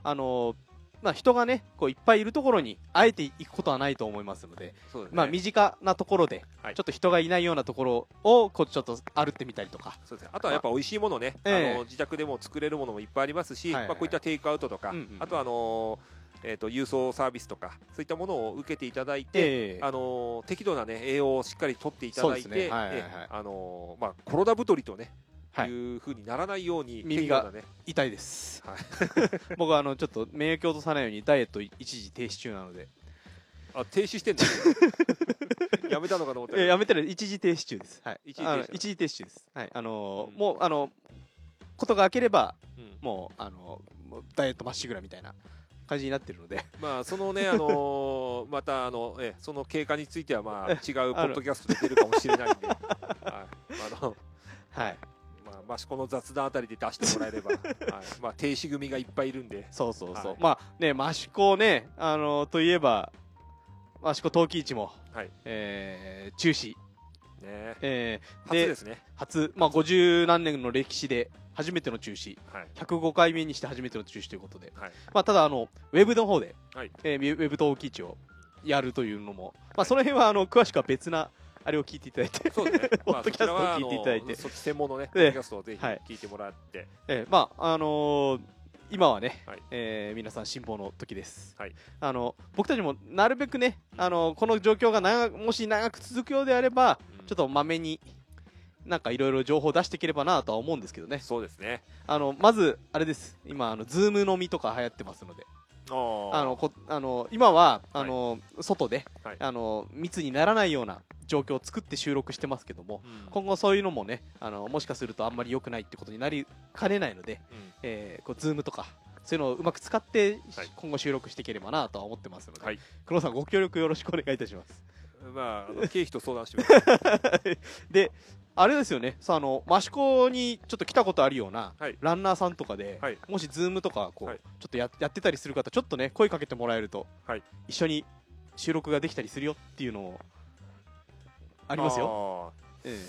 あのまあ、人がねこういっぱいいるところにあえて行くことはないと思いますので、ね。まあ、身近なところで、はい。ちょっと人がいないようなところをこうちょっと歩ってみたりとか、そうですね。あとはやっぱ美味しいものね、ええ。あの自宅でも作れるものもいっぱいありますし、はい。はいまあこういったテイクアウトとか、うんうん。あとはあのーえっ、と郵送サービスとかそういったものを受けていただいて、えーあのー適度なね栄養をしっかりとっていただいて、コロナ太りとね、はい。いう風にならないように耳が痛いです、はい。僕はあのちょっと免疫を落とさないようにダイエット一時停止中なので、あ停止してんの？やめたのかと思ったやめてない一時停止中です、はい、一時停止中です、はい。あのーうん。もうあのことが明ければうん。もうあのもうダイエットまっしぐらみたいな感じになってるので。まあそのね あのーまたあのえその経過についてはまあ違うポッドキャストで出るかもしれないんで、はい、あのはい。まあマシコの雑談あたりで出してもらえれば、はい、まあ停止組がいっぱいいるんで、そうそうそう、はい。まあね益子ねあのといえば益子陶器市も、はい。えー中止、ね、えー初ですね。初、まあ、50何年の歴史で初めての中止。はい。105回目にして初めての中止ということで、はい。まあ、ただあのウェブの方で、はい。えーウェブ陶器市をやるというのも、まあ、その辺はあの詳しくは別なあれを聞いていただいて。そうですね。ポッドキャストを聞いていただいて。まあそっち専門のね、ええ。ポッドキャストをぜひはい。聞いてもらって、えーまああのー今はね、はい。えー皆さん辛抱の時です、はい。あの僕たちもなるべくね、あのこの状況が長もし長く続くようであればうん。ちょっとまめになんかいろいろ情報を出していければなとは思うんですけどね。そうですね。あのまずあれです。今あの Zoom 飲みとか流行ってますのでああのこあの今はあの、外で、はい。あの密にならないような状況を作って収録してますけどもうん。今後そういうのもねあのもしかするとあんまり良くないってことになりかねないので、うん。えー、こう Zoom とかそういうのをうまく使って、はい。今後収録していければなとは思ってますので、はい。黒さんご協力よろしくお願いいたします。まあ、あの経費と相談してます。であれですよね。さああの益子にちょっと来たことあるような、はい。ランナーさんとかで、はい。もしズームとかこう、はい。ちょっとややってたりする方ちょっとね声かけてもらえると、はい。一緒に収録ができたりするよっていうのをあありますよ、ー。え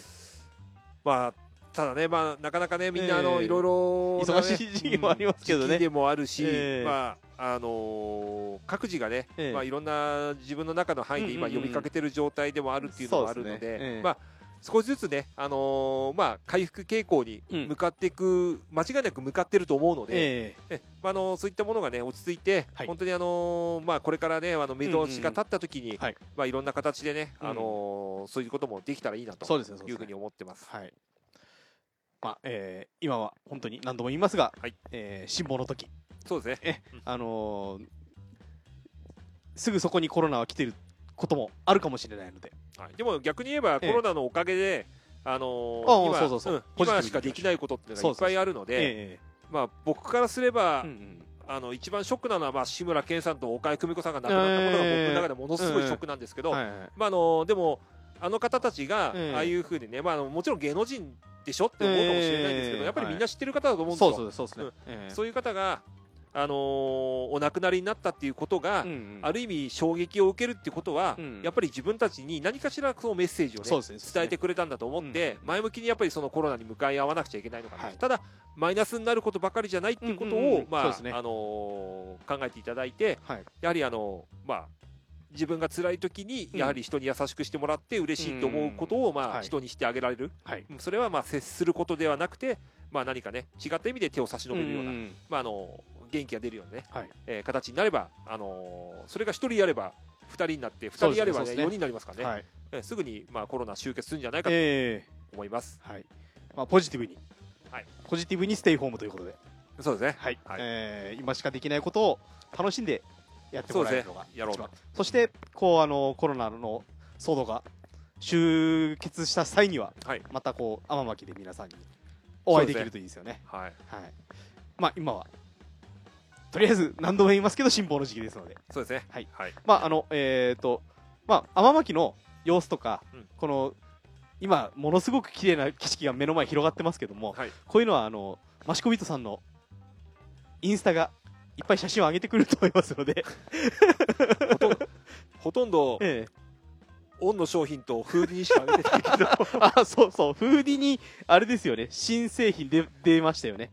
まあ、ただね、まあ、なかなかね、みんな、あえの、えいろいろなね、忙しい時期もありますけどね。うん時期でもあるし、ええ。まあ、あのー各自がね、ええ。まあ、いろんな自分の中の範囲で今うんうんうん。呼びかけてる状態でもあるっていうのもあるのそうですね。えで、え。まあ、少しずつね、あのーまあ、回復傾向にうん。向かっていく、間違いなく向かってると思うので、ええ。まあ、あのそういったものがね落ち着いて、はい。本当にあのまあこれからねあの目通しが立った時に、はい。まあいろんな形でね、うんあのそういうこともできたらいいなというふうに思ってます。はい。まあえー今は本当に何度も言いますが、はい。えー辛抱の時。そうですね。あのーすぐそこにコロナは来てることもあるかもしれないので、はい、でも逆に言えばええ。コロナのおかげで、あのああ今しかできないことっていうのがいっぱいあるので、えまあ僕からすれば、えうんうん。あの一番ショックなのはまあ志村けんさんと岡井久美子さんが亡くなったことが僕の中でものすごいショックなんですけど、まああのでもあの方たちがええ。ああいうふうにね、まあもちろん芸能人でしょって思うかもしれないんですけど、ええ。やっぱりみんな知ってる方だと思うんですよ。そういう方が、あのーお亡くなりになったっていうことが、うんうん。ある意味衝撃を受けるってことは、うんやっぱり自分たちに何かしらそのメッセージを、ねそうですね。伝えてくれたんだと思って、前向きにやっぱりそのコロナに向かい合わなくちゃいけないのかな、はいただマイナスになることばかりじゃないっていうことを、うんうんうん。まああのー考えていただいてはい。やはりあのまあ自分が辛い時にうん。やはり人に優しくしてもらって嬉しいと思うことを、まあはい。人にしてあげられる、はい。それはまあ接することではなくて、まあ、何かね違った意味で手を差し伸べるような、んまあ、あの元気が出るようなね、はい。えー形になれば、あのーそれが1人やれば2人になって2人やれば、ねね4人になりますからね、はい。えーすぐに、まあ、コロナ終結するんじゃないかと。え思います。ーはい。まあ、ポジティブに、はい。ポジティブにステイホームということで、そうですね。はい。はい。えー今しかできないことを楽しんでやってもらえるのが。一番。そしてこうあのコロナの騒動が終結した際にははい。またこう天巻で皆さんにお会いできるといいですよね。はいはい。まあ今はとりあえず何度も言いますけど辛抱の時期ですので。そうですね。はい。はい。まああのえっ、とまあ天巻の様子とか、うん。この今ものすごく綺麗な景色が目の前に広がってますけども、はい。こういうのはあのマシコビットさんのインスタがいっぱい写真を上げてくると思いますので、ほとんどええ、オンの商品とフーディーにしか上げてないけど。あそうそう。フーディにあれですよね。新製品で出ましたよね。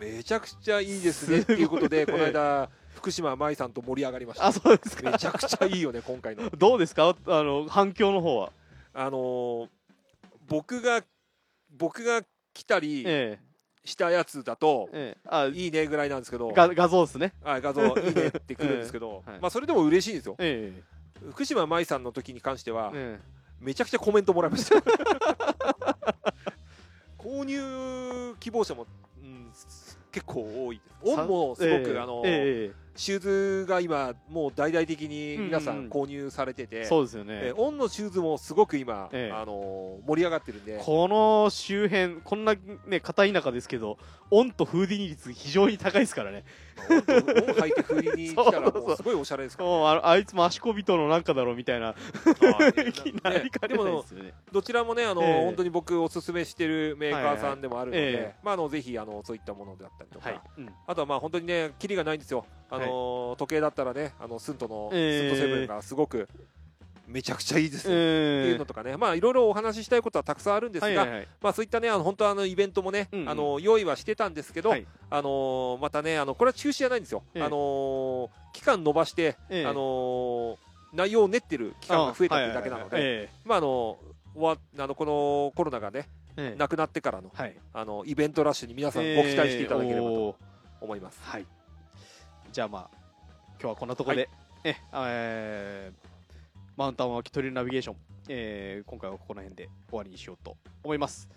めちゃくちゃいいですね。っていうことでええこの間福島舞さんと盛り上がりました。あそうですか。めちゃくちゃいいよね今回の。どうですか？あの反響の方は。あのー僕が僕が来たりえしたやつだとええ。えあいいねぐらいなんですけど。が画像ですね。はい画像いいねってくるんですけど。ええ。はいまあそれでも嬉しいんですよ。え福島舞さんの時に関してはええ。めちゃくちゃコメントもらいました。購入希望者も、うん、結構多いです。オンもすごく、ええ。あのえシューズが今もう大々的に皆さうんうん。うんん購入されてて、えそうですよね、えオンのシューズもすごく今、ええ。あの盛り上がってるんで。この周辺こんなね片田舎ですけどオンとフーディニ率非常に高いですからね。オンとオン履いて振りに来たら そうそうもう。すごいおしゃれですから、もうああいつも足こびとのなんかだろうみたいな。はい気になりかねないでもですよね。どちらもねあの、ええ。本当に僕おすすめしてるメーカーさんでもあるので、はいはい。えまああのぜひあのそういったものだったりとか、はい、うん。あとはまあ本当にねキリがないんですよあの、時計だったらねあのスントの、ええスントセブンがすごくめちゃくちゃいいですよ、ってえいうのとかね。まあいろいろお話ししたいことはたくさんあるんですが、はいはいはい。まあそういったねあの本当はあのイベントもね、うんうん。あの用意はしてたんですけど、はい。あのーまたねあのこれは中止じゃないんですよ、ええ。あのー期間延ばして、ええ。あのー内容を練ってる期間が増えたっていうだけなので、このコロナがねええ。えなくなってからのはい。あのイベントラッシュに皆さんご期待していただければと思います。はいじゃあまあ今日はこんなところで、ええーマウンタン脇トリルナビゲーション、えー今回はここら辺で終わりにしようと思います。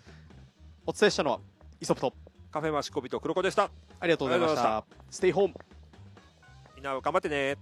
お伝えしたのはイソプトカフェマシコビと黒子でした。ありがとうございました。ステイホームみんな頑張ってね。